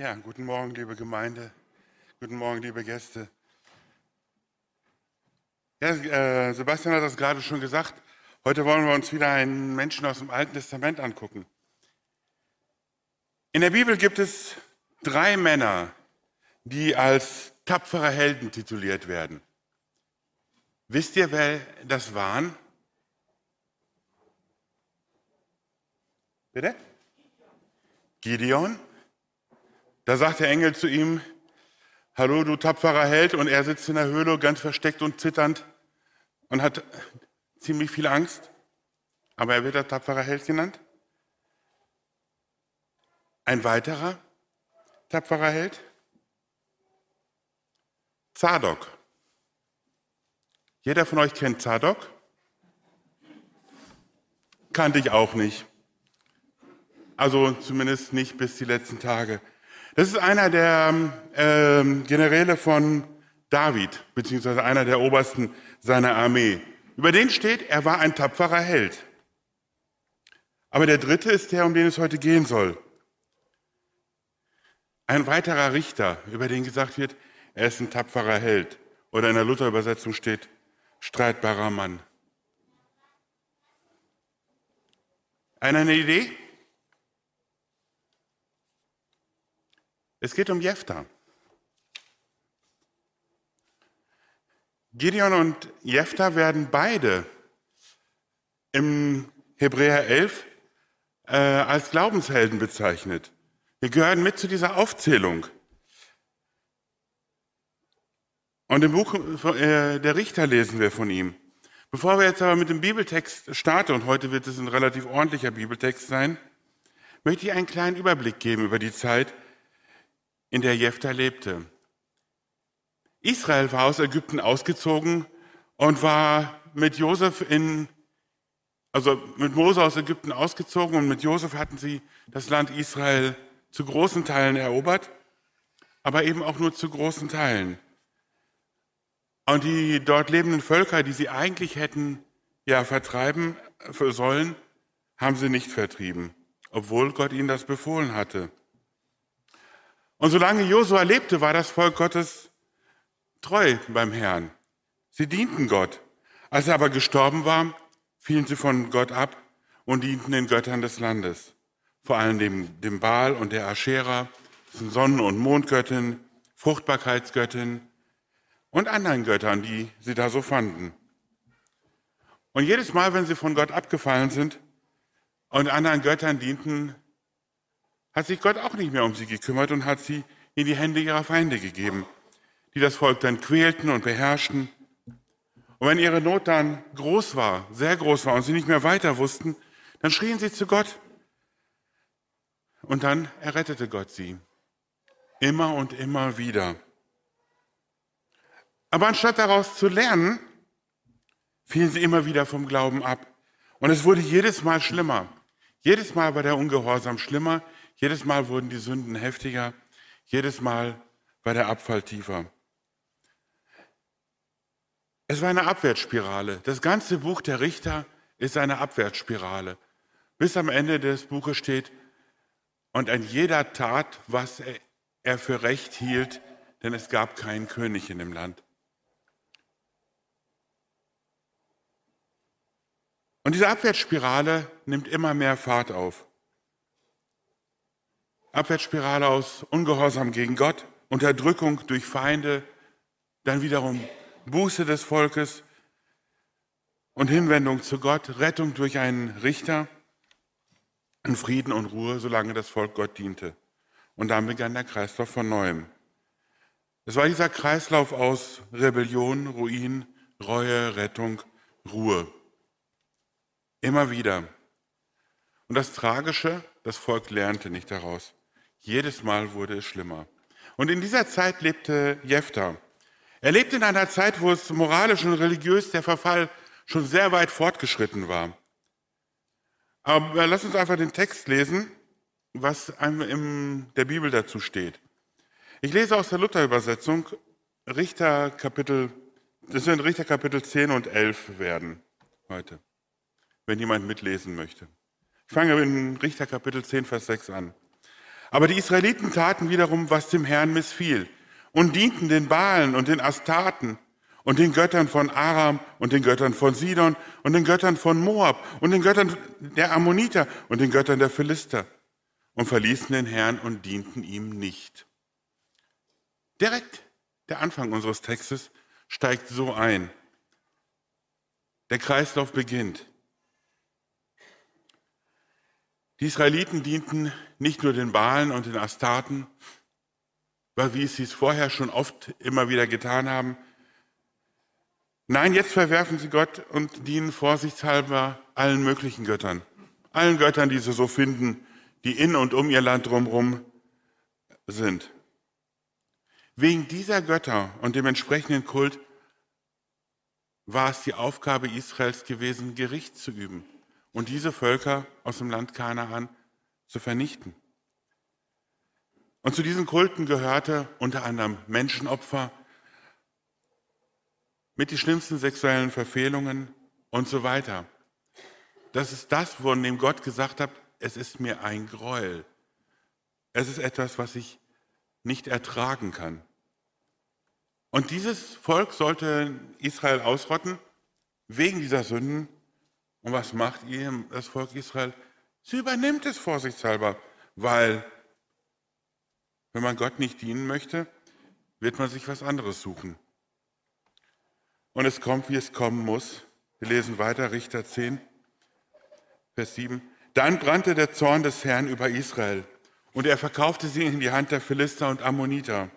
Ja, guten Morgen, liebe Gemeinde. Guten Morgen, liebe Gäste. Ja, äh, Sebastian hat das gerade schon gesagt. Heute wollen wir uns wieder einen Menschen aus dem Alten Testament angucken. In der Bibel gibt es drei Männer, die als tapfere Helden tituliert werden. Wisst ihr, wer das waren? Bitte? Gideon. Da sagt der Engel zu ihm, Hallo, du tapferer Held, und er sitzt in der Höhle ganz versteckt und zitternd und hat ziemlich viel Angst. Aber er wird der tapferer Held genannt. Ein weiterer tapferer Held? Zadok. Jeder von euch kennt Zadok? Kannte ich auch nicht. Also zumindest nicht bis die letzten Tage. Das ist einer der äh, Generäle von David, beziehungsweise einer der Obersten seiner Armee. Über den steht, er war ein tapferer Held. Aber der dritte ist der, um den es heute gehen soll. Ein weiterer Richter, über den gesagt wird, er ist ein tapferer Held. Oder in der Luther-Übersetzung steht, streitbarer Mann. Einer eine Idee? Es geht um Jephthah. Gideon und Jephthah werden beide im Hebräer 11 äh, als Glaubenshelden bezeichnet. Wir gehören mit zu dieser Aufzählung. Und im Buch äh, der Richter lesen wir von ihm. Bevor wir jetzt aber mit dem Bibeltext starten, und heute wird es ein relativ ordentlicher Bibeltext sein, möchte ich einen kleinen Überblick geben über die Zeit, in der Jephthah lebte. Israel war aus Ägypten ausgezogen und war mit Josef in, also mit Mose aus Ägypten ausgezogen und mit Josef hatten sie das Land Israel zu großen Teilen erobert, aber eben auch nur zu großen Teilen. Und die dort lebenden Völker, die sie eigentlich hätten ja vertreiben sollen, haben sie nicht vertrieben, obwohl Gott ihnen das befohlen hatte. Und solange Josua lebte, war das Volk Gottes treu beim Herrn. Sie dienten Gott. Als er aber gestorben war, fielen sie von Gott ab und dienten den Göttern des Landes. Vor allem dem, dem Baal und der Aschera, Sonnen- und Mondgöttin, Fruchtbarkeitsgöttin und anderen Göttern, die sie da so fanden. Und jedes Mal, wenn sie von Gott abgefallen sind und anderen Göttern dienten, hat sich Gott auch nicht mehr um sie gekümmert und hat sie in die Hände ihrer Feinde gegeben, die das Volk dann quälten und beherrschten. Und wenn ihre Not dann groß war, sehr groß war und sie nicht mehr weiter wussten, dann schrien sie zu Gott. Und dann errettete Gott sie. Immer und immer wieder. Aber anstatt daraus zu lernen, fielen sie immer wieder vom Glauben ab. Und es wurde jedes Mal schlimmer. Jedes Mal war der Ungehorsam schlimmer. Jedes Mal wurden die Sünden heftiger, jedes Mal war der Abfall tiefer. Es war eine Abwärtsspirale. Das ganze Buch der Richter ist eine Abwärtsspirale. Bis am Ende des Buches steht, und an jeder tat, was er für recht hielt, denn es gab keinen König in dem Land. Und diese Abwärtsspirale nimmt immer mehr Fahrt auf. Abwärtsspirale aus Ungehorsam gegen Gott, Unterdrückung durch Feinde, dann wiederum Buße des Volkes und Hinwendung zu Gott, Rettung durch einen Richter und Frieden und Ruhe, solange das Volk Gott diente. Und dann begann der Kreislauf von neuem. Es war dieser Kreislauf aus Rebellion, Ruin, Reue, Rettung, Ruhe. Immer wieder. Und das Tragische, das Volk lernte nicht daraus. Jedes Mal wurde es schlimmer. Und in dieser Zeit lebte Jephthah. Er lebte in einer Zeit, wo es moralisch und religiös der Verfall schon sehr weit fortgeschritten war. Aber lass uns einfach den Text lesen, was in der Bibel dazu steht. Ich lese aus der Luther-Übersetzung Richter Kapitel, das werden Richter Kapitel 10 und 11 werden heute, wenn jemand mitlesen möchte. Ich fange in Richter Kapitel 10, Vers 6 an. Aber die Israeliten taten wiederum, was dem Herrn missfiel und dienten den Baalen und den Astarten und den Göttern von Aram und den Göttern von Sidon und den Göttern von Moab und den Göttern der Ammoniter und den Göttern der Philister und verließen den Herrn und dienten ihm nicht. Direkt der Anfang unseres Textes steigt so ein. Der Kreislauf beginnt. Die Israeliten dienten nicht nur den Baalen und den Astarten, weil wie sie es vorher schon oft immer wieder getan haben. Nein, jetzt verwerfen sie Gott und dienen vorsichtshalber allen möglichen Göttern. Allen Göttern, die sie so finden, die in und um ihr Land drumherum sind. Wegen dieser Götter und dem entsprechenden Kult war es die Aufgabe Israels gewesen, Gericht zu üben und diese Völker aus dem Land Kanaan zu vernichten. Und zu diesen Kulten gehörte unter anderem Menschenopfer mit die schlimmsten sexuellen Verfehlungen und so weiter. Das ist das, von dem Gott gesagt hat, es ist mir ein Gräuel. Es ist etwas, was ich nicht ertragen kann. Und dieses Volk sollte Israel ausrotten wegen dieser Sünden und was macht ihr, das Volk Israel? Sie übernimmt es vorsichtshalber, weil wenn man Gott nicht dienen möchte, wird man sich was anderes suchen. Und es kommt, wie es kommen muss. Wir lesen weiter, Richter 10, Vers 7. Dann brannte der Zorn des Herrn über Israel und er verkaufte sie in die Hand der Philister und Ammoniter.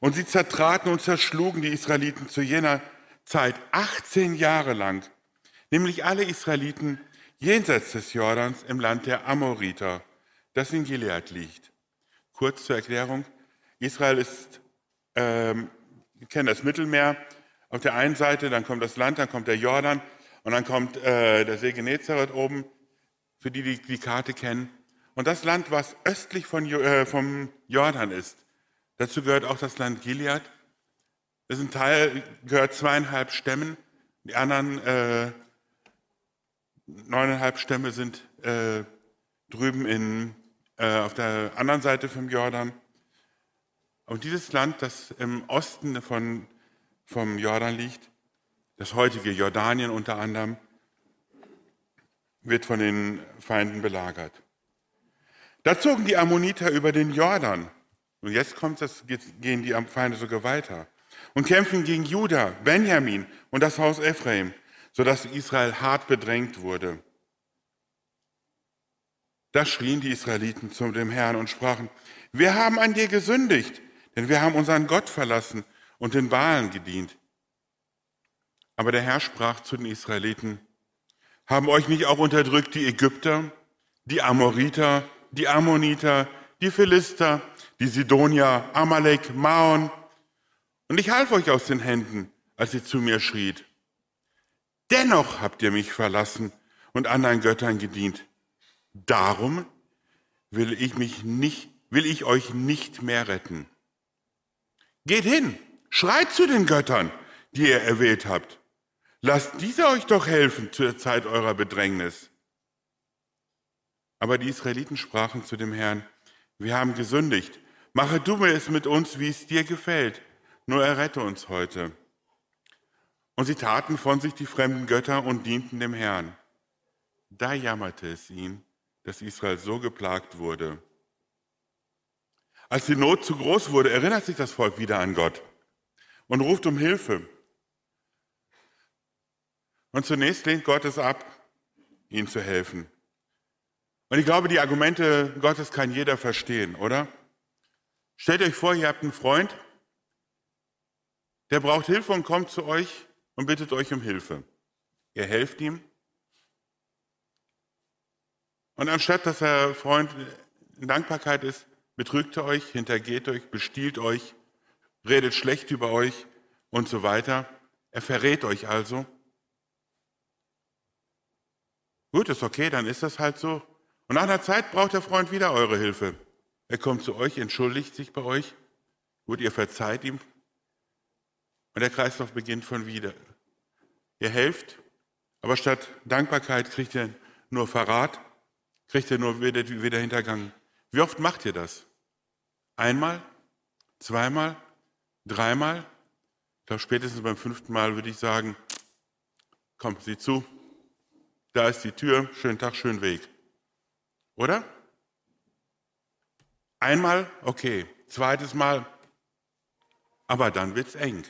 Und sie zertraten und zerschlugen die Israeliten zu jener Zeit 18 Jahre lang nämlich alle Israeliten jenseits des Jordans im Land der Amoriter, das in Gilead liegt. Kurz zur Erklärung, Israel ist, ähm, kennen das Mittelmeer, auf der einen Seite, dann kommt das Land, dann kommt der Jordan und dann kommt äh, der See Genezareth oben, für die, die die Karte kennen. Und das Land, was östlich von, äh, vom Jordan ist, dazu gehört auch das Land Gilead. Das ist ein Teil, gehört zweieinhalb Stämmen. Die anderen äh, neuneinhalb Stämme sind äh, drüben in, äh, auf der anderen Seite vom Jordan. Und dieses Land, das im Osten von, vom Jordan liegt, das heutige Jordanien unter anderem, wird von den Feinden belagert. Da zogen die Ammoniter über den Jordan. Und jetzt kommt das, gehen die Feinde sogar weiter und kämpfen gegen Juda, Benjamin und das Haus Ephraim sodass Israel hart bedrängt wurde. Da schrien die Israeliten zu dem Herrn und sprachen, wir haben an dir gesündigt, denn wir haben unseren Gott verlassen und den Baalen gedient. Aber der Herr sprach zu den Israeliten, haben euch nicht auch unterdrückt die Ägypter, die Amoriter, die Ammoniter, die Philister, die Sidonier, Amalek, Maon? Und ich half euch aus den Händen, als ihr zu mir schriet. Dennoch habt ihr mich verlassen und anderen Göttern gedient. Darum will ich mich nicht, will ich euch nicht mehr retten. Geht hin, schreit zu den Göttern, die ihr erwählt habt. Lasst diese euch doch helfen zur Zeit eurer Bedrängnis. Aber die Israeliten sprachen zu dem Herrn, wir haben gesündigt. Mache du mir es mit uns, wie es dir gefällt. Nur errette uns heute. Und sie taten von sich die fremden Götter und dienten dem Herrn. Da jammerte es ihn, dass Israel so geplagt wurde. Als die Not zu groß wurde, erinnert sich das Volk wieder an Gott und ruft um Hilfe. Und zunächst lehnt Gott es ab, ihnen zu helfen. Und ich glaube, die Argumente Gottes kann jeder verstehen, oder? Stellt euch vor, ihr habt einen Freund, der braucht Hilfe und kommt zu euch und bittet euch um Hilfe. Ihr helft ihm. Und anstatt dass er Freund in Dankbarkeit ist, betrügt er euch, hintergeht euch, bestiehlt euch, redet schlecht über euch und so weiter. Er verrät euch also. Gut, ist okay, dann ist das halt so. Und nach einer Zeit braucht der Freund wieder eure Hilfe. Er kommt zu euch, entschuldigt sich bei euch. Gut, ihr verzeiht ihm, und der Kreislauf beginnt von wieder. Ihr helft, aber statt Dankbarkeit kriegt ihr nur Verrat, kriegt ihr nur wieder, wieder Hintergang, Wie oft macht ihr das? Einmal? Zweimal? Dreimal? Ich glaube, spätestens beim fünften Mal würde ich sagen, komm, sieh zu, da ist die Tür, schönen Tag, schönen Weg. Oder? Einmal, okay. Zweites Mal, aber dann wird's eng.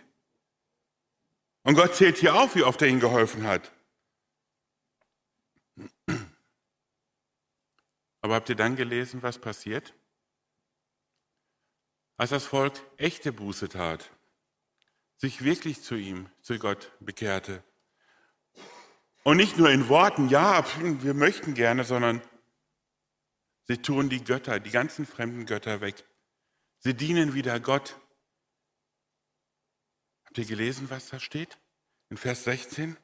Und Gott zählt hier auf, wie oft er ihnen geholfen hat. Aber habt ihr dann gelesen, was passiert? Als das Volk echte Buße tat, sich wirklich zu ihm, zu Gott bekehrte. Und nicht nur in Worten, ja, wir möchten gerne, sondern sie tun die Götter, die ganzen fremden Götter weg. Sie dienen wieder Gott. Habt ihr gelesen, was da steht? In Vers 16?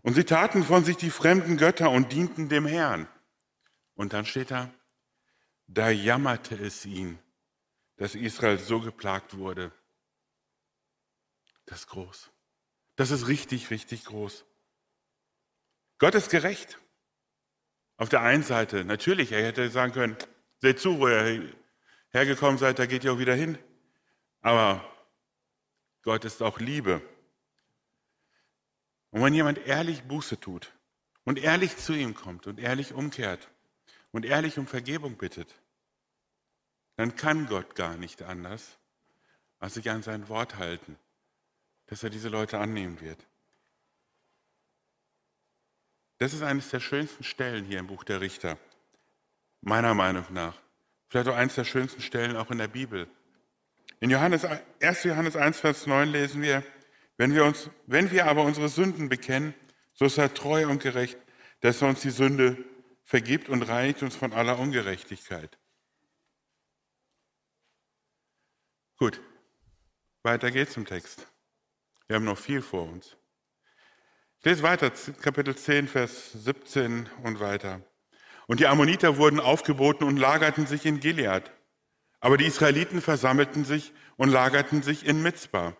Und sie taten von sich die fremden Götter und dienten dem Herrn. Und dann steht da, da jammerte es ihn, dass Israel so geplagt wurde. Das ist groß. Das ist richtig, richtig groß. Gott ist gerecht. Auf der einen Seite, natürlich, er hätte sagen können, seht zu, wo ihr hergekommen seid, da geht ihr auch wieder hin. Aber Gott ist auch Liebe. Und wenn jemand ehrlich Buße tut und ehrlich zu ihm kommt und ehrlich umkehrt und ehrlich um Vergebung bittet, dann kann Gott gar nicht anders, als sich an sein Wort halten, dass er diese Leute annehmen wird. Das ist eines der schönsten Stellen hier im Buch der Richter, meiner Meinung nach. Vielleicht auch eines der schönsten Stellen auch in der Bibel. In Johannes, 1. Johannes 1, Vers 9 lesen wir, wenn wir, uns, wenn wir aber unsere Sünden bekennen, so ist er treu und gerecht, dass er uns die Sünde vergibt und reinigt uns von aller Ungerechtigkeit. Gut, weiter geht's im Text. Wir haben noch viel vor uns. Ich lese weiter, Kapitel 10, Vers 17 und weiter. Und die Ammoniter wurden aufgeboten und lagerten sich in Gilead. Aber die Israeliten versammelten sich und lagerten sich in Mitzbah.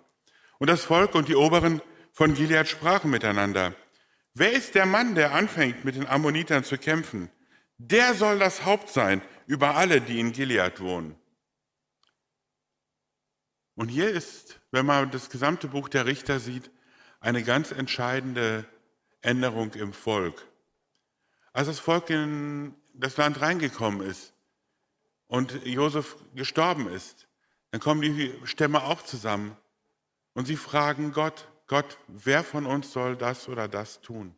Und das Volk und die Oberen von Gilead sprachen miteinander. Wer ist der Mann, der anfängt, mit den Ammonitern zu kämpfen? Der soll das Haupt sein über alle, die in Gilead wohnen. Und hier ist, wenn man das gesamte Buch der Richter sieht, eine ganz entscheidende Änderung im Volk. Als das Volk in das Land reingekommen ist und Josef gestorben ist, dann kommen die Stämme auch zusammen und sie fragen Gott, Gott, wer von uns soll das oder das tun?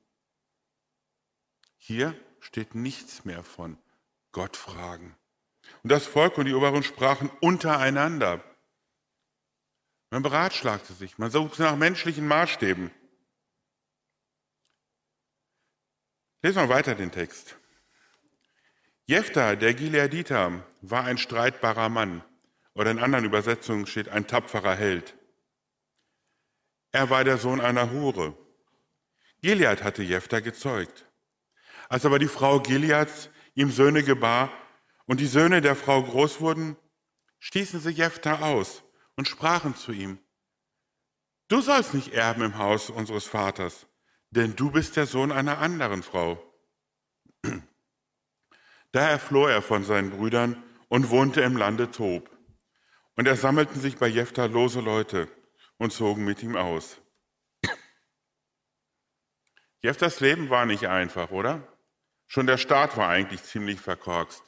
Hier steht nichts mehr von Gott fragen. Und das Volk und die Oberen sprachen untereinander. Man beratschlagte sich, man suchte nach menschlichen Maßstäben. Lesen wir weiter den Text. Jephtha, der Gileaditer, war ein streitbarer Mann. Oder in anderen Übersetzungen steht ein tapferer Held. Er war der Sohn einer Hure. Gilead hatte Jephthah gezeugt. Als aber die Frau Gileads ihm Söhne gebar und die Söhne der Frau groß wurden, stießen sie Jephthah aus und sprachen zu ihm, Du sollst nicht erben im Haus unseres Vaters, denn du bist der Sohn einer anderen Frau. Daher floh er von seinen Brüdern und wohnte im Lande Tob. Und er sammelten sich bei Jephthah lose Leute, und zogen mit ihm aus. Jeftas Leben war nicht einfach, oder? Schon der Staat war eigentlich ziemlich verkorkst.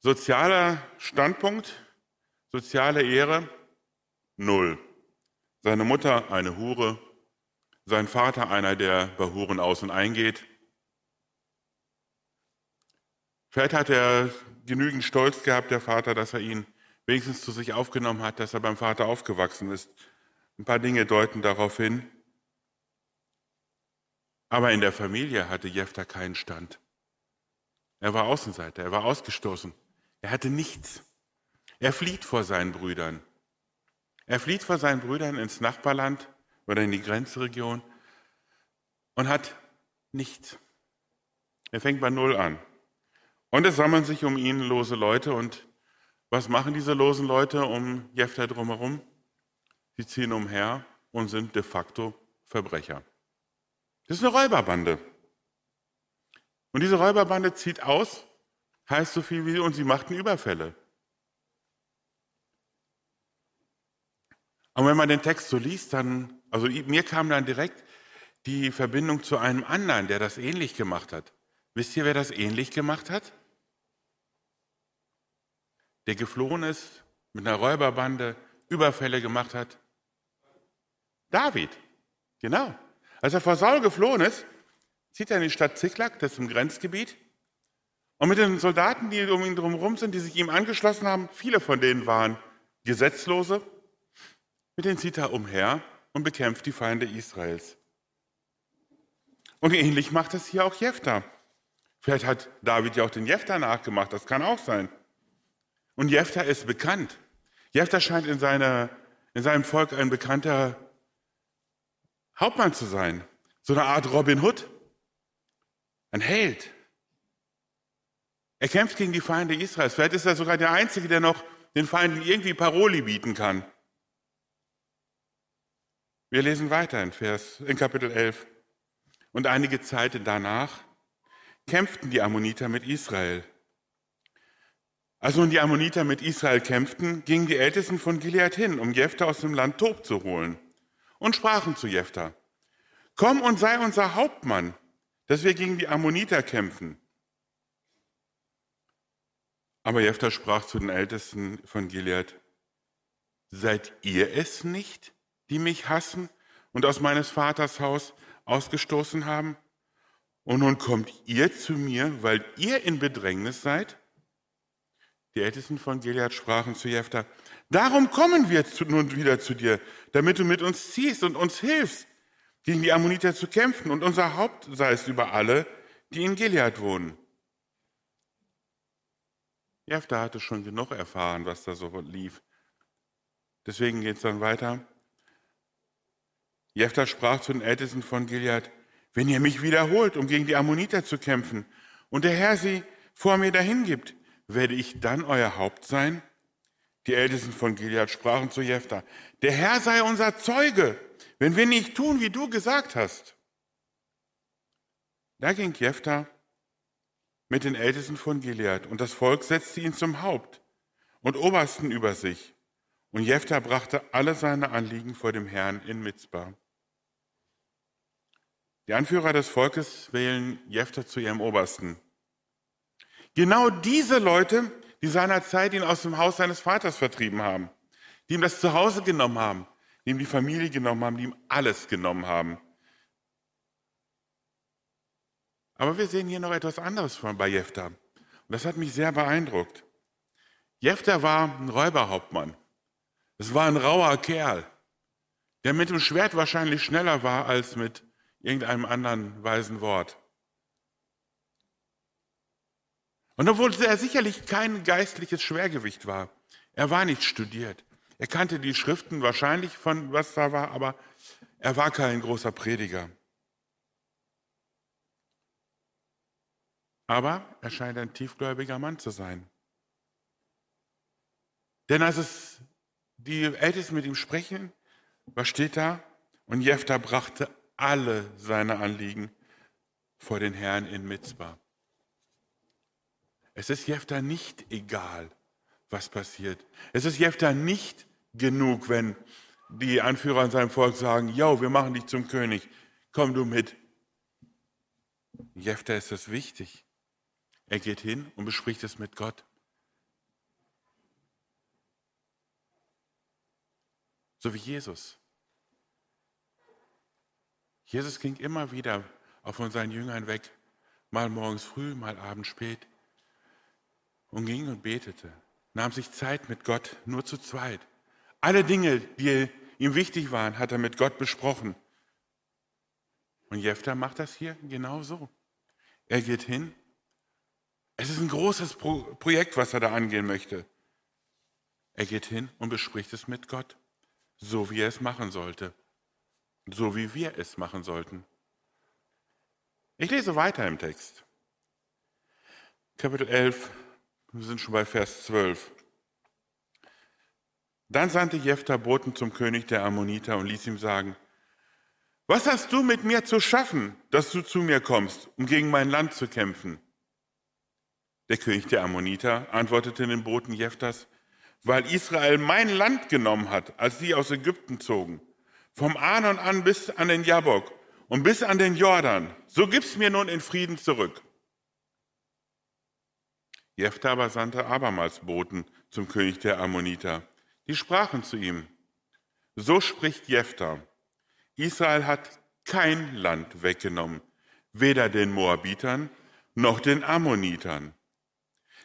Sozialer Standpunkt, soziale Ehre, null. Seine Mutter eine Hure, sein Vater einer, der bei Huren aus und eingeht. Vielleicht hat er genügend Stolz gehabt, der Vater, dass er ihn wenigstens zu sich aufgenommen hat, dass er beim Vater aufgewachsen ist. Ein paar Dinge deuten darauf hin. Aber in der Familie hatte Jephtha keinen Stand. Er war Außenseiter, er war ausgestoßen. Er hatte nichts. Er flieht vor seinen Brüdern. Er flieht vor seinen Brüdern ins Nachbarland oder in die Grenzregion und hat nichts. Er fängt bei Null an. Und es sammeln sich um ihn lose Leute und was machen diese losen Leute um Jephthah drumherum? Sie ziehen umher und sind de facto Verbrecher. Das ist eine Räuberbande. Und diese Räuberbande zieht aus, heißt so viel wie, und sie machten Überfälle. Und wenn man den Text so liest, dann, also mir kam dann direkt die Verbindung zu einem anderen, der das ähnlich gemacht hat. Wisst ihr, wer das ähnlich gemacht hat? Der geflohen ist, mit einer Räuberbande Überfälle gemacht hat. David, genau. Als er vor Saul geflohen ist, zieht er in die Stadt Ziklag, das ist im Grenzgebiet. Und mit den Soldaten, die um ihn drumherum sind, die sich ihm angeschlossen haben, viele von denen waren Gesetzlose, mit denen zieht er umher und bekämpft die Feinde Israels. Und ähnlich macht es hier auch Jephtha. Vielleicht hat David ja auch den Jephtha nachgemacht, das kann auch sein. Und Jephtha ist bekannt. Jephtha scheint in, seiner, in seinem Volk ein bekannter Hauptmann zu sein. So eine Art Robin Hood. Ein Held. Er kämpft gegen die Feinde Israels. Vielleicht ist er sogar der Einzige, der noch den Feinden irgendwie Paroli bieten kann. Wir lesen weiter in, Vers, in Kapitel 11. Und einige Zeit danach kämpften die Ammoniter mit Israel. Als nun die Ammoniter mit Israel kämpften, gingen die Ältesten von Gilead hin, um Jephthah aus dem Land Tob zu holen, und sprachen zu Jephthah, komm und sei unser Hauptmann, dass wir gegen die Ammoniter kämpfen. Aber Jephthah sprach zu den Ältesten von Gilead, seid ihr es nicht, die mich hassen und aus meines Vaters Haus ausgestoßen haben? Und nun kommt ihr zu mir, weil ihr in Bedrängnis seid? Die Ältesten von Gilead sprachen zu Jephthah, darum kommen wir nun wieder zu dir, damit du mit uns ziehst und uns hilfst, gegen die Ammoniter zu kämpfen und unser Haupt sei es über alle, die in Gilead wohnen. Jephthah hatte schon genug erfahren, was da so lief. Deswegen geht es dann weiter. Jephthah sprach zu den Ältesten von Gilead, wenn ihr mich wiederholt, um gegen die Ammoniter zu kämpfen, und der Herr sie vor mir dahin gibt, werde ich dann euer Haupt sein? Die Ältesten von Gilead sprachen zu Jephthah, der Herr sei unser Zeuge, wenn wir nicht tun, wie du gesagt hast. Da ging Jephthah mit den Ältesten von Gilead, und das Volk setzte ihn zum Haupt und Obersten über sich. Und Jephthah brachte alle seine Anliegen vor dem Herrn in Mitzbah. Die Anführer des Volkes wählen Jephthah zu ihrem Obersten. Genau diese Leute, die seinerzeit ihn aus dem Haus seines Vaters vertrieben haben, die ihm das Zuhause genommen haben, die ihm die Familie genommen haben, die ihm alles genommen haben. Aber wir sehen hier noch etwas anderes von bei Jephthah. Und das hat mich sehr beeindruckt. Jephthah war ein Räuberhauptmann. Es war ein rauer Kerl, der mit dem Schwert wahrscheinlich schneller war als mit irgendeinem anderen weisen Wort. Und obwohl er sicherlich kein geistliches Schwergewicht war, er war nicht studiert. Er kannte die Schriften wahrscheinlich von was da war, aber er war kein großer Prediger. Aber er scheint ein tiefgläubiger Mann zu sein. Denn als es die Ältesten mit ihm sprechen, was steht da? Und Jephthah brachte alle seine Anliegen vor den Herrn in Mitzbah. Es ist Jephthah nicht egal, was passiert. Es ist Jephthah nicht genug, wenn die Anführer an seinem Volk sagen, ja, wir machen dich zum König, komm du mit. Jephthah ist das wichtig. Er geht hin und bespricht es mit Gott. So wie Jesus. Jesus ging immer wieder auf von seinen Jüngern weg, mal morgens früh, mal abends spät, und ging und betete, nahm sich Zeit mit Gott nur zu zweit. Alle Dinge, die ihm wichtig waren, hat er mit Gott besprochen. Und Jephthah macht das hier genau so. Er geht hin. Es ist ein großes Pro Projekt, was er da angehen möchte. Er geht hin und bespricht es mit Gott, so wie er es machen sollte so wie wir es machen sollten. Ich lese weiter im Text. Kapitel 11, wir sind schon bei Vers 12. Dann sandte Jephthah Boten zum König der Ammoniter und ließ ihm sagen, was hast du mit mir zu schaffen, dass du zu mir kommst, um gegen mein Land zu kämpfen? Der König der Ammoniter antwortete den Boten Jeftas, weil Israel mein Land genommen hat, als sie aus Ägypten zogen, vom Anon an bis an den Jabok und bis an den Jordan, so gib's mir nun in Frieden zurück. Jefta aber sandte abermals Boten zum König der Ammoniter. Die sprachen zu ihm, so spricht Jefta, Israel hat kein Land weggenommen, weder den Moabitern noch den Ammonitern.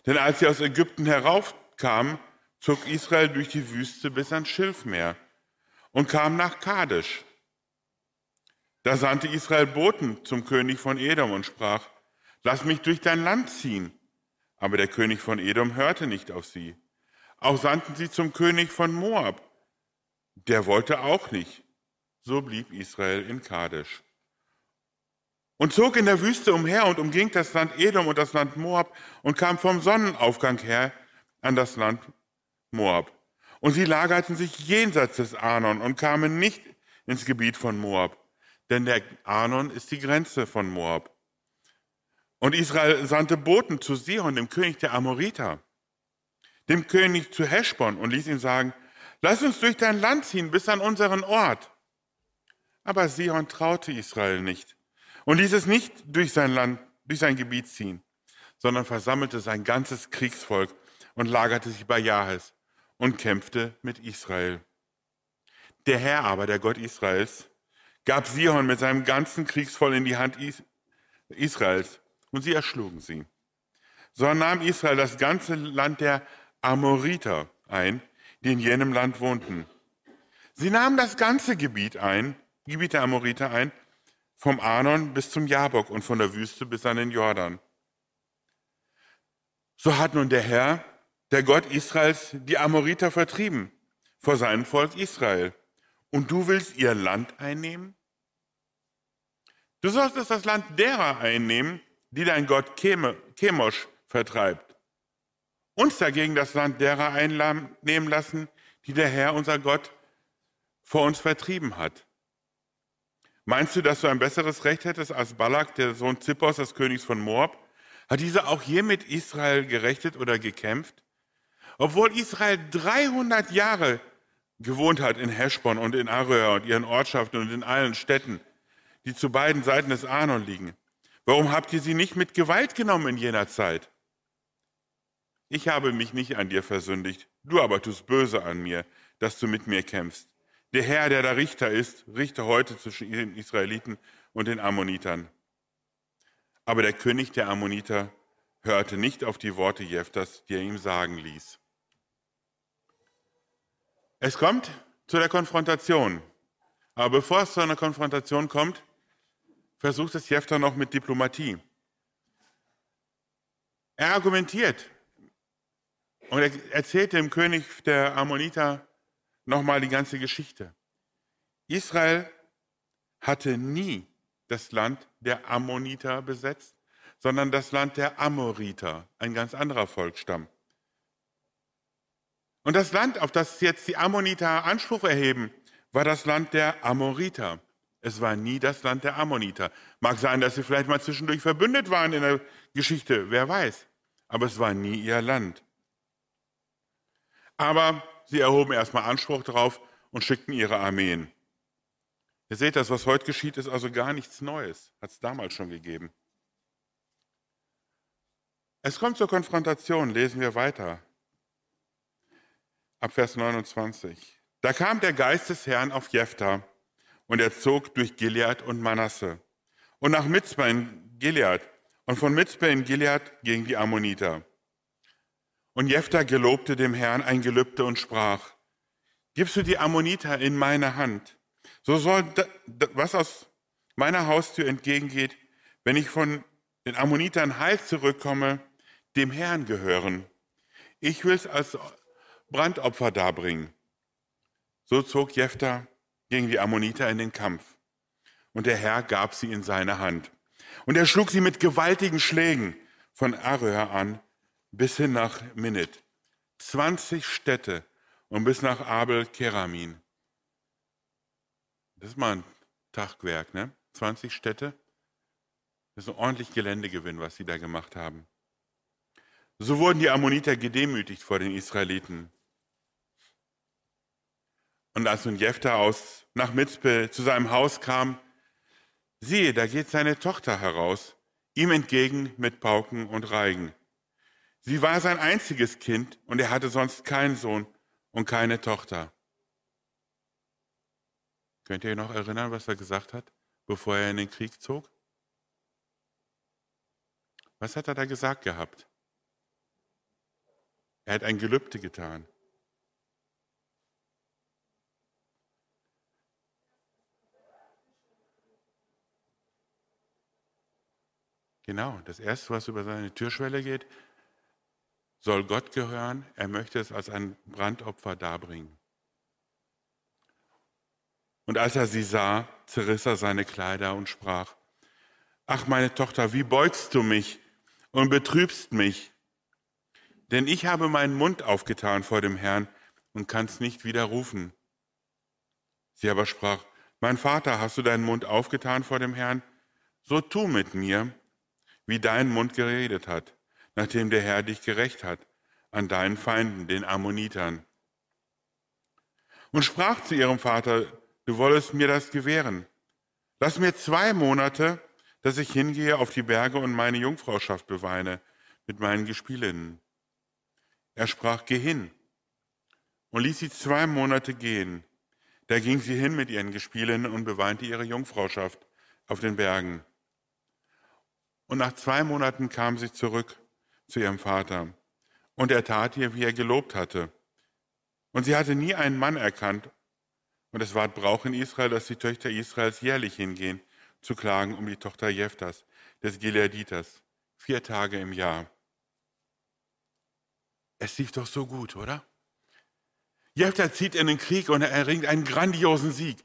Denn als sie aus Ägypten heraufkamen, zog Israel durch die Wüste bis ans Schilfmeer und kam nach Kadesh. Da sandte Israel Boten zum König von Edom und sprach, lass mich durch dein Land ziehen. Aber der König von Edom hörte nicht auf sie. Auch sandten sie zum König von Moab. Der wollte auch nicht. So blieb Israel in Kadesh. Und zog in der Wüste umher und umging das Land Edom und das Land Moab und kam vom Sonnenaufgang her an das Land Moab. Und sie lagerten sich jenseits des Arnon und kamen nicht ins Gebiet von Moab, denn der Arnon ist die Grenze von Moab. Und Israel sandte Boten zu Sihon, dem König der Amoriter, dem König zu Heschbon und ließ ihn sagen, lass uns durch dein Land ziehen bis an unseren Ort. Aber Sihon traute Israel nicht und ließ es nicht durch sein Land, durch sein Gebiet ziehen, sondern versammelte sein ganzes Kriegsvolk und lagerte sich bei Jahes und kämpfte mit Israel. Der Herr aber, der Gott Israels, gab Sihon mit seinem ganzen Kriegsvolk in die Hand Israels und sie erschlugen sie. So nahm Israel das ganze Land der Amoriter ein, die in jenem Land wohnten. Sie nahmen das ganze Gebiet ein, Gebiet der Amoriter ein, vom Arnon bis zum Jabok und von der Wüste bis an den Jordan. So hat nun der Herr, der Gott Israels, die Amoriter vertrieben vor seinem Volk Israel. Und du willst ihr Land einnehmen? Du solltest das Land derer einnehmen, die dein Gott Chemosh vertreibt. Uns dagegen das Land derer einnehmen lassen, die der Herr, unser Gott, vor uns vertrieben hat. Meinst du, dass du ein besseres Recht hättest als Balak, der Sohn Zippos, des Königs von Moab? Hat dieser auch hier mit Israel gerechtet oder gekämpft? Obwohl Israel 300 Jahre gewohnt hat in Heschbon und in Aröa und ihren Ortschaften und in allen Städten, die zu beiden Seiten des Arnon liegen. Warum habt ihr sie nicht mit Gewalt genommen in jener Zeit? Ich habe mich nicht an dir versündigt, du aber tust böse an mir, dass du mit mir kämpfst. Der Herr, der der Richter ist, richte heute zwischen den Israeliten und den Ammonitern. Aber der König der Ammoniter hörte nicht auf die Worte Jeftas, die er ihm sagen ließ. Es kommt zu der Konfrontation. Aber bevor es zu einer Konfrontation kommt, versucht es Jefter noch mit Diplomatie. Er argumentiert und er erzählt dem König der Ammoniter nochmal die ganze Geschichte. Israel hatte nie das Land der Ammoniter besetzt, sondern das Land der Amoriter, ein ganz anderer Volksstamm. Und das Land, auf das jetzt die Ammoniter Anspruch erheben, war das Land der Amoriter. Es war nie das Land der Ammoniter. Mag sein, dass sie vielleicht mal zwischendurch verbündet waren in der Geschichte, wer weiß. Aber es war nie ihr Land. Aber sie erhoben erstmal Anspruch darauf und schickten ihre Armeen. Ihr seht, das, was heute geschieht, ist also gar nichts Neues. Hat es damals schon gegeben. Es kommt zur Konfrontation, lesen wir weiter. Ab Vers 29. Da kam der Geist des Herrn auf Jephthah und er zog durch Gilead und Manasse und nach Mitzpah in Gilead und von Mitzpah in Gilead gegen die Ammoniter. Und Jephthah gelobte dem Herrn ein Gelübde und sprach, gibst du die Ammoniter in meine Hand, so soll was aus meiner Haustür entgegengeht, wenn ich von den Ammonitern heil zurückkomme, dem Herrn gehören. Ich will es als Brandopfer darbringen. So zog Jephthah gegen die Ammoniter in den Kampf. Und der Herr gab sie in seine Hand. Und er schlug sie mit gewaltigen Schlägen von Aröa an bis hin nach Minit. 20 Städte und bis nach Abel Keramin. Das ist mal ein Tagwerk, ne? 20 Städte. Das ist ein ordentlich Geländegewinn, was sie da gemacht haben. So wurden die Ammoniter gedemütigt vor den Israeliten. Und als nun Jephthah aus nach Mitzpe zu seinem Haus kam, siehe, da geht seine Tochter heraus, ihm entgegen mit Pauken und Reigen. Sie war sein einziges Kind und er hatte sonst keinen Sohn und keine Tochter. Könnt ihr euch noch erinnern, was er gesagt hat, bevor er in den Krieg zog? Was hat er da gesagt gehabt? Er hat ein Gelübde getan. Genau, das Erste, was über seine Türschwelle geht, soll Gott gehören. Er möchte es als ein Brandopfer darbringen. Und als er sie sah, zerriss er seine Kleider und sprach, Ach meine Tochter, wie beugst du mich und betrübst mich? Denn ich habe meinen Mund aufgetan vor dem Herrn und kann's nicht widerrufen. Sie aber sprach, Mein Vater, hast du deinen Mund aufgetan vor dem Herrn? So tu mit mir, wie dein Mund geredet hat, nachdem der Herr dich gerecht hat an deinen Feinden, den Ammonitern. Und sprach zu ihrem Vater, du wollest mir das gewähren. Lass mir zwei Monate, dass ich hingehe auf die Berge und meine Jungfrauschaft beweine mit meinen Gespielinnen. Er sprach, geh hin und ließ sie zwei Monate gehen. Da ging sie hin mit ihren Gespielinnen und beweinte ihre Jungfrauschaft auf den Bergen. Und nach zwei Monaten kam sie zurück zu ihrem Vater. Und er tat ihr, wie er gelobt hatte. Und sie hatte nie einen Mann erkannt. Und es war Brauch in Israel, dass die Töchter Israels jährlich hingehen, zu klagen um die Tochter Jephthas, des Gileaditers, vier Tage im Jahr. Es lief doch so gut, oder? Jephthah zieht in den Krieg und er erringt einen grandiosen Sieg.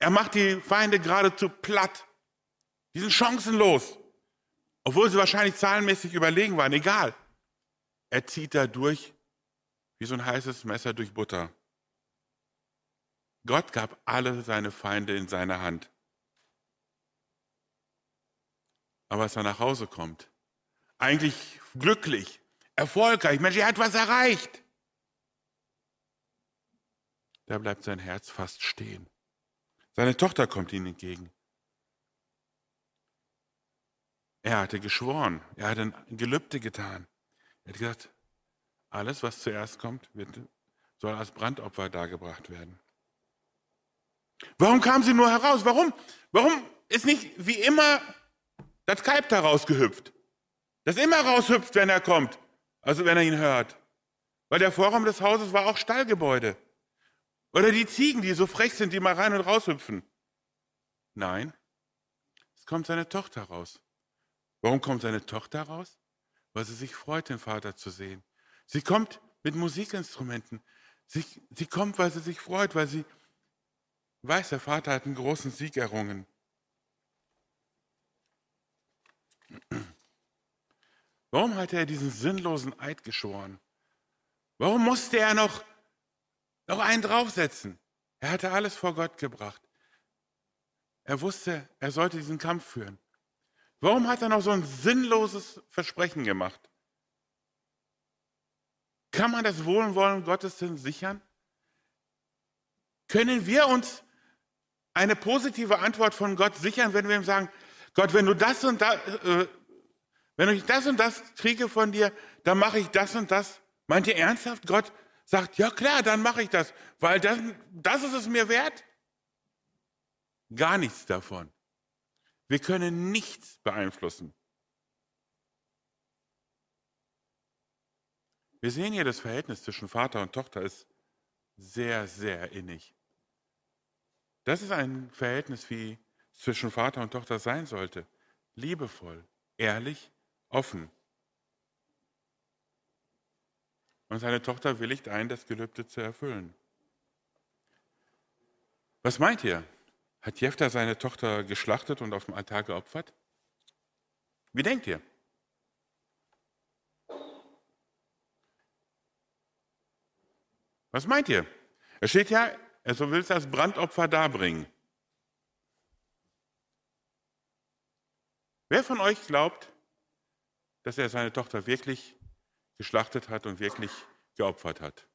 Er macht die Feinde geradezu platt. Die sind chancenlos. Obwohl sie wahrscheinlich zahlenmäßig überlegen waren, egal. Er zieht da durch wie so ein heißes Messer durch Butter. Gott gab alle seine Feinde in seine Hand. Aber als er nach Hause kommt, eigentlich glücklich, erfolgreich, Mensch, er hat was erreicht. Da bleibt sein Herz fast stehen. Seine Tochter kommt ihm entgegen. Er hatte geschworen, er hatte ein Gelübde getan. Er hat gesagt, alles, was zuerst kommt, wird, soll als Brandopfer dargebracht werden. Warum kam sie nur heraus? Warum? Warum ist nicht wie immer das Kalb da rausgehüpft? Das immer raushüpft, wenn er kommt, also wenn er ihn hört. Weil der Vorraum des Hauses war auch Stallgebäude. Oder die Ziegen, die so frech sind, die mal rein und raushüpfen. Nein, es kommt seine Tochter raus. Warum kommt seine Tochter raus? Weil sie sich freut, den Vater zu sehen. Sie kommt mit Musikinstrumenten. Sie, sie kommt, weil sie sich freut, weil sie weiß, der Vater hat einen großen Sieg errungen. Warum hat er diesen sinnlosen Eid geschworen? Warum musste er noch, noch einen draufsetzen? Er hatte alles vor Gott gebracht. Er wusste, er sollte diesen Kampf führen. Warum hat er noch so ein sinnloses Versprechen gemacht? Kann man das Wohlwollen Gottes denn sichern? Können wir uns eine positive Antwort von Gott sichern, wenn wir ihm sagen, Gott, wenn du das und das, äh, wenn ich das und das kriege von dir, dann mache ich das und das. Meint ihr ernsthaft? Gott sagt, ja klar, dann mache ich das, weil das, das ist es mir wert. Gar nichts davon. Wir können nichts beeinflussen. Wir sehen hier, das Verhältnis zwischen Vater und Tochter ist sehr, sehr innig. Das ist ein Verhältnis, wie es zwischen Vater und Tochter sein sollte. Liebevoll, ehrlich, offen. Und seine Tochter willigt ein, das Gelübde zu erfüllen. Was meint ihr? Hat Jefter seine Tochter geschlachtet und auf dem Altar geopfert? Wie denkt ihr? Was meint ihr? Es steht ja, er so will es als Brandopfer darbringen. Wer von euch glaubt, dass er seine Tochter wirklich geschlachtet hat und wirklich geopfert hat?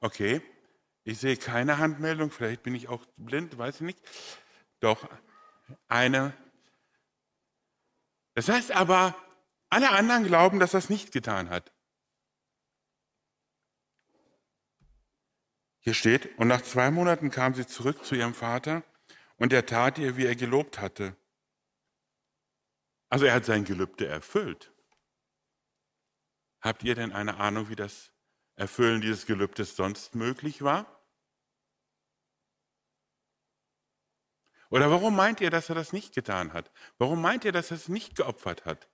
Okay, ich sehe keine Handmeldung, vielleicht bin ich auch blind, weiß ich nicht. Doch, eine. Das heißt aber, alle anderen glauben, dass er es nicht getan hat. Hier steht, und nach zwei Monaten kam sie zurück zu ihrem Vater und er tat ihr, wie er gelobt hatte. Also er hat sein Gelübde erfüllt. Habt ihr denn eine Ahnung, wie das Erfüllen dieses Gelübdes sonst möglich war? Oder warum meint ihr, dass er das nicht getan hat? Warum meint ihr, dass er es nicht geopfert hat?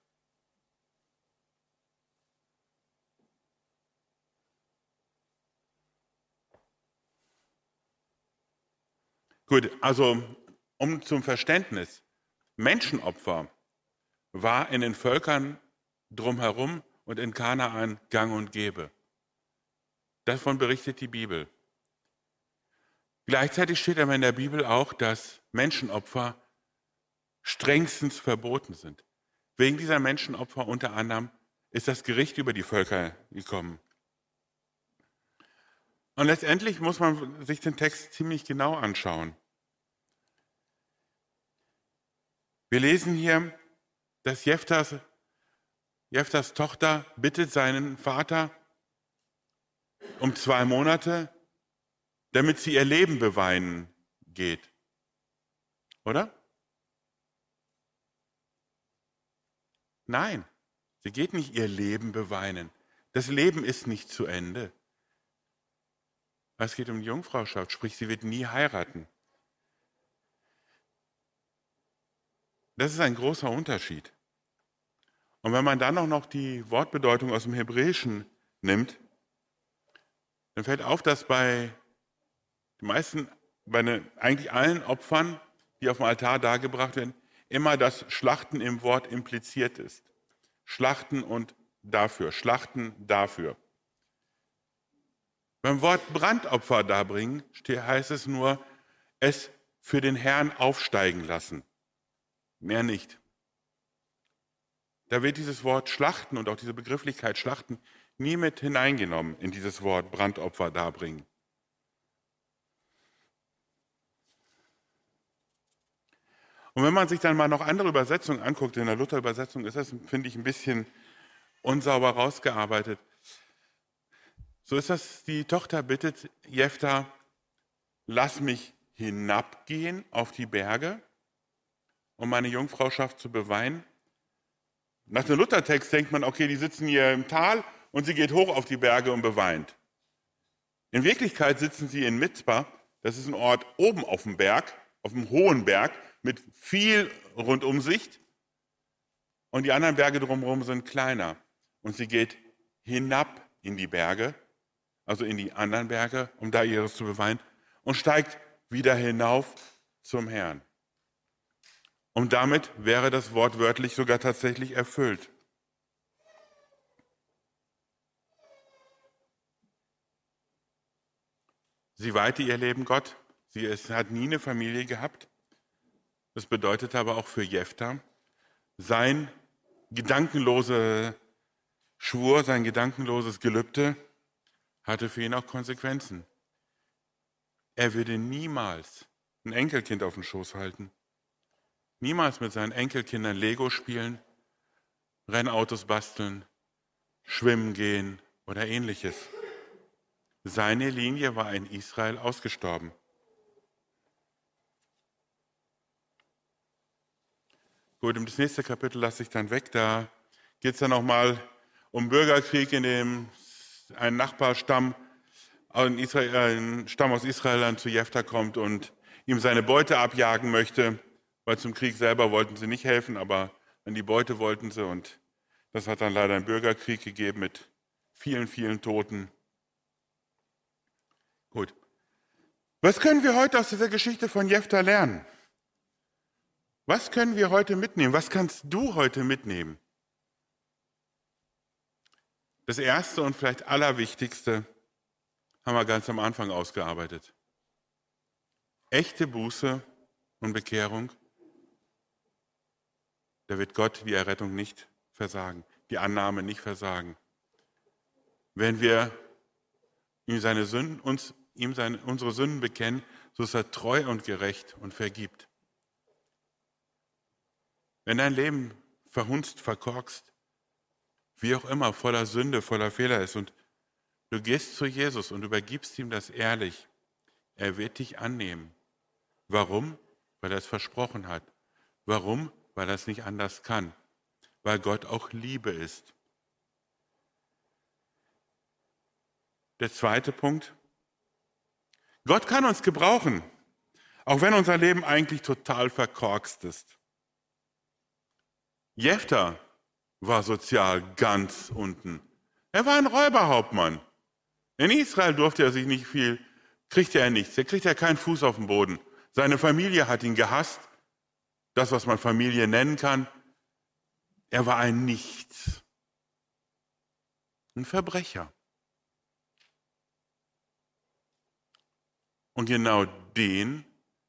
Gut, also um zum Verständnis. Menschenopfer war in den Völkern drumherum und in Kanaan gang und gäbe. Davon berichtet die Bibel. Gleichzeitig steht aber in der Bibel auch, dass Menschenopfer strengstens verboten sind. Wegen dieser Menschenopfer unter anderem ist das Gericht über die Völker gekommen. Und letztendlich muss man sich den Text ziemlich genau anschauen. Wir lesen hier, dass Jeftas, Jeftas Tochter bittet seinen Vater um zwei Monate, damit sie ihr Leben beweinen geht. Oder? Nein, sie geht nicht ihr Leben beweinen. Das Leben ist nicht zu Ende. Es geht um die Jungfrauschaft, sprich, sie wird nie heiraten. Das ist ein großer Unterschied. Und wenn man dann auch noch die Wortbedeutung aus dem Hebräischen nimmt, dann fällt auf, dass bei den meisten, bei ne, eigentlich allen Opfern, die auf dem Altar dargebracht werden, immer das Schlachten im Wort impliziert ist. Schlachten und dafür, Schlachten dafür. Beim Wort Brandopfer darbringen heißt es nur, es für den Herrn aufsteigen lassen. Mehr nicht. Da wird dieses Wort Schlachten und auch diese Begrifflichkeit Schlachten nie mit hineingenommen in dieses Wort Brandopfer darbringen. Und wenn man sich dann mal noch andere Übersetzungen anguckt, in der Luther-Übersetzung ist das, finde ich, ein bisschen unsauber rausgearbeitet. So ist das, die Tochter bittet Jephtha, lass mich hinabgehen auf die Berge, um meine Jungfrauschaft zu beweinen. Nach dem Luthertext denkt man, okay, die sitzen hier im Tal und sie geht hoch auf die Berge und beweint. In Wirklichkeit sitzen sie in Mitzbah, das ist ein Ort oben auf dem Berg, auf dem hohen Berg, mit viel Rundumsicht. Und die anderen Berge drumherum sind kleiner. Und sie geht hinab in die Berge, also in die anderen Berge, um da ihres zu beweinen, und steigt wieder hinauf zum Herrn. Und damit wäre das Wort wörtlich sogar tatsächlich erfüllt. Sie weihte ihr Leben Gott. Sie hat nie eine Familie gehabt. Das bedeutet aber auch für Jephtha, sein gedankenloser Schwur, sein gedankenloses Gelübde hatte für ihn auch Konsequenzen. Er würde niemals ein Enkelkind auf den Schoß halten, niemals mit seinen Enkelkindern Lego spielen, Rennautos basteln, schwimmen gehen oder ähnliches. Seine Linie war in Israel ausgestorben. Gut, um das nächste Kapitel lasse ich dann weg. Da geht es dann nochmal um Bürgerkrieg, in dem ein Nachbarstamm, ein, Israel, ein Stamm aus Israel dann zu Jephtha kommt und ihm seine Beute abjagen möchte, weil zum Krieg selber wollten sie nicht helfen, aber an die Beute wollten sie und das hat dann leider einen Bürgerkrieg gegeben mit vielen, vielen Toten. Gut. Was können wir heute aus dieser Geschichte von Jephtha lernen? Was können wir heute mitnehmen? Was kannst du heute mitnehmen? Das erste und vielleicht allerwichtigste haben wir ganz am Anfang ausgearbeitet. echte Buße und Bekehrung, da wird Gott die Errettung nicht versagen, die Annahme nicht versagen. Wenn wir ihm, seine Sünden, uns, ihm seine, unsere Sünden bekennen, so ist er treu und gerecht und vergibt. Wenn dein Leben verhunzt, verkorkst, wie auch immer, voller Sünde, voller Fehler ist und du gehst zu Jesus und übergibst ihm das ehrlich, er wird dich annehmen. Warum? Weil er es versprochen hat. Warum? Weil er es nicht anders kann. Weil Gott auch Liebe ist. Der zweite Punkt. Gott kann uns gebrauchen, auch wenn unser Leben eigentlich total verkorkst ist. Jefter war sozial ganz unten. Er war ein Räuberhauptmann. In Israel durfte er sich nicht viel, kriegte er nichts. Er kriegte ja keinen Fuß auf den Boden. Seine Familie hat ihn gehasst. Das, was man Familie nennen kann. Er war ein Nichts. Ein Verbrecher. Und genau den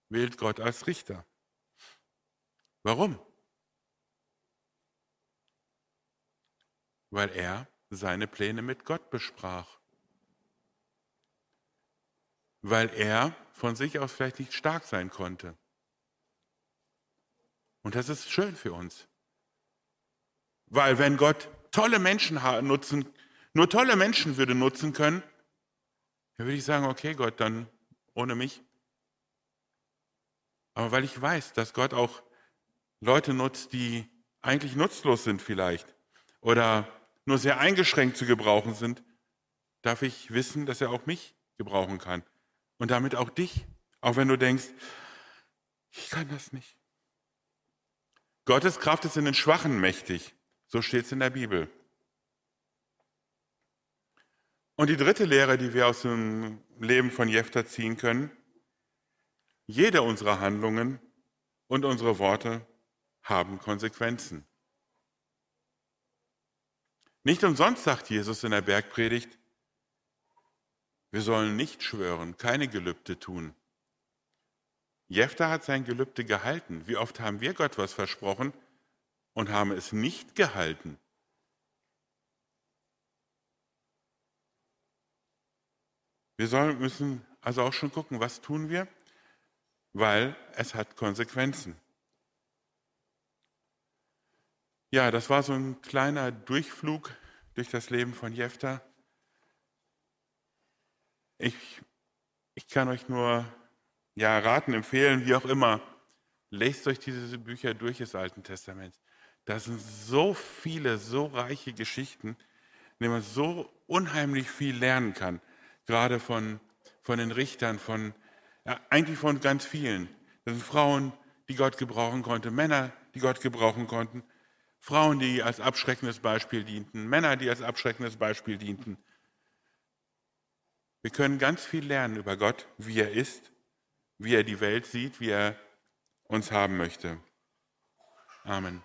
wählt Gott als Richter. Warum? weil er seine Pläne mit Gott besprach. Weil er von sich aus vielleicht nicht stark sein konnte. Und das ist schön für uns. Weil wenn Gott tolle Menschen nutzen, nur tolle Menschen würde nutzen können, dann würde ich sagen, okay Gott, dann ohne mich. Aber weil ich weiß, dass Gott auch Leute nutzt, die eigentlich nutzlos sind vielleicht oder nur sehr eingeschränkt zu gebrauchen sind, darf ich wissen, dass er auch mich gebrauchen kann. Und damit auch dich, auch wenn du denkst, ich kann das nicht. Gottes Kraft ist in den Schwachen mächtig. So steht es in der Bibel. Und die dritte Lehre, die wir aus dem Leben von Jephtha ziehen können, jede unserer Handlungen und unsere Worte haben Konsequenzen. Nicht umsonst sagt Jesus in der Bergpredigt, wir sollen nicht schwören, keine Gelübde tun. Jephtha hat sein Gelübde gehalten. Wie oft haben wir Gott was versprochen und haben es nicht gehalten? Wir sollen, müssen also auch schon gucken, was tun wir, weil es hat Konsequenzen. Ja, das war so ein kleiner Durchflug durch das Leben von Jephtha. Ich, ich kann euch nur ja, raten, empfehlen, wie auch immer, lest euch diese Bücher durch des Alten Testaments. Da sind so viele, so reiche Geschichten, in denen man so unheimlich viel lernen kann. Gerade von, von den Richtern, von, ja, eigentlich von ganz vielen. Das sind Frauen, die Gott gebrauchen konnte, Männer, die Gott gebrauchen konnten. Frauen, die als abschreckendes Beispiel dienten, Männer, die als abschreckendes Beispiel dienten. Wir können ganz viel lernen über Gott, wie er ist, wie er die Welt sieht, wie er uns haben möchte. Amen.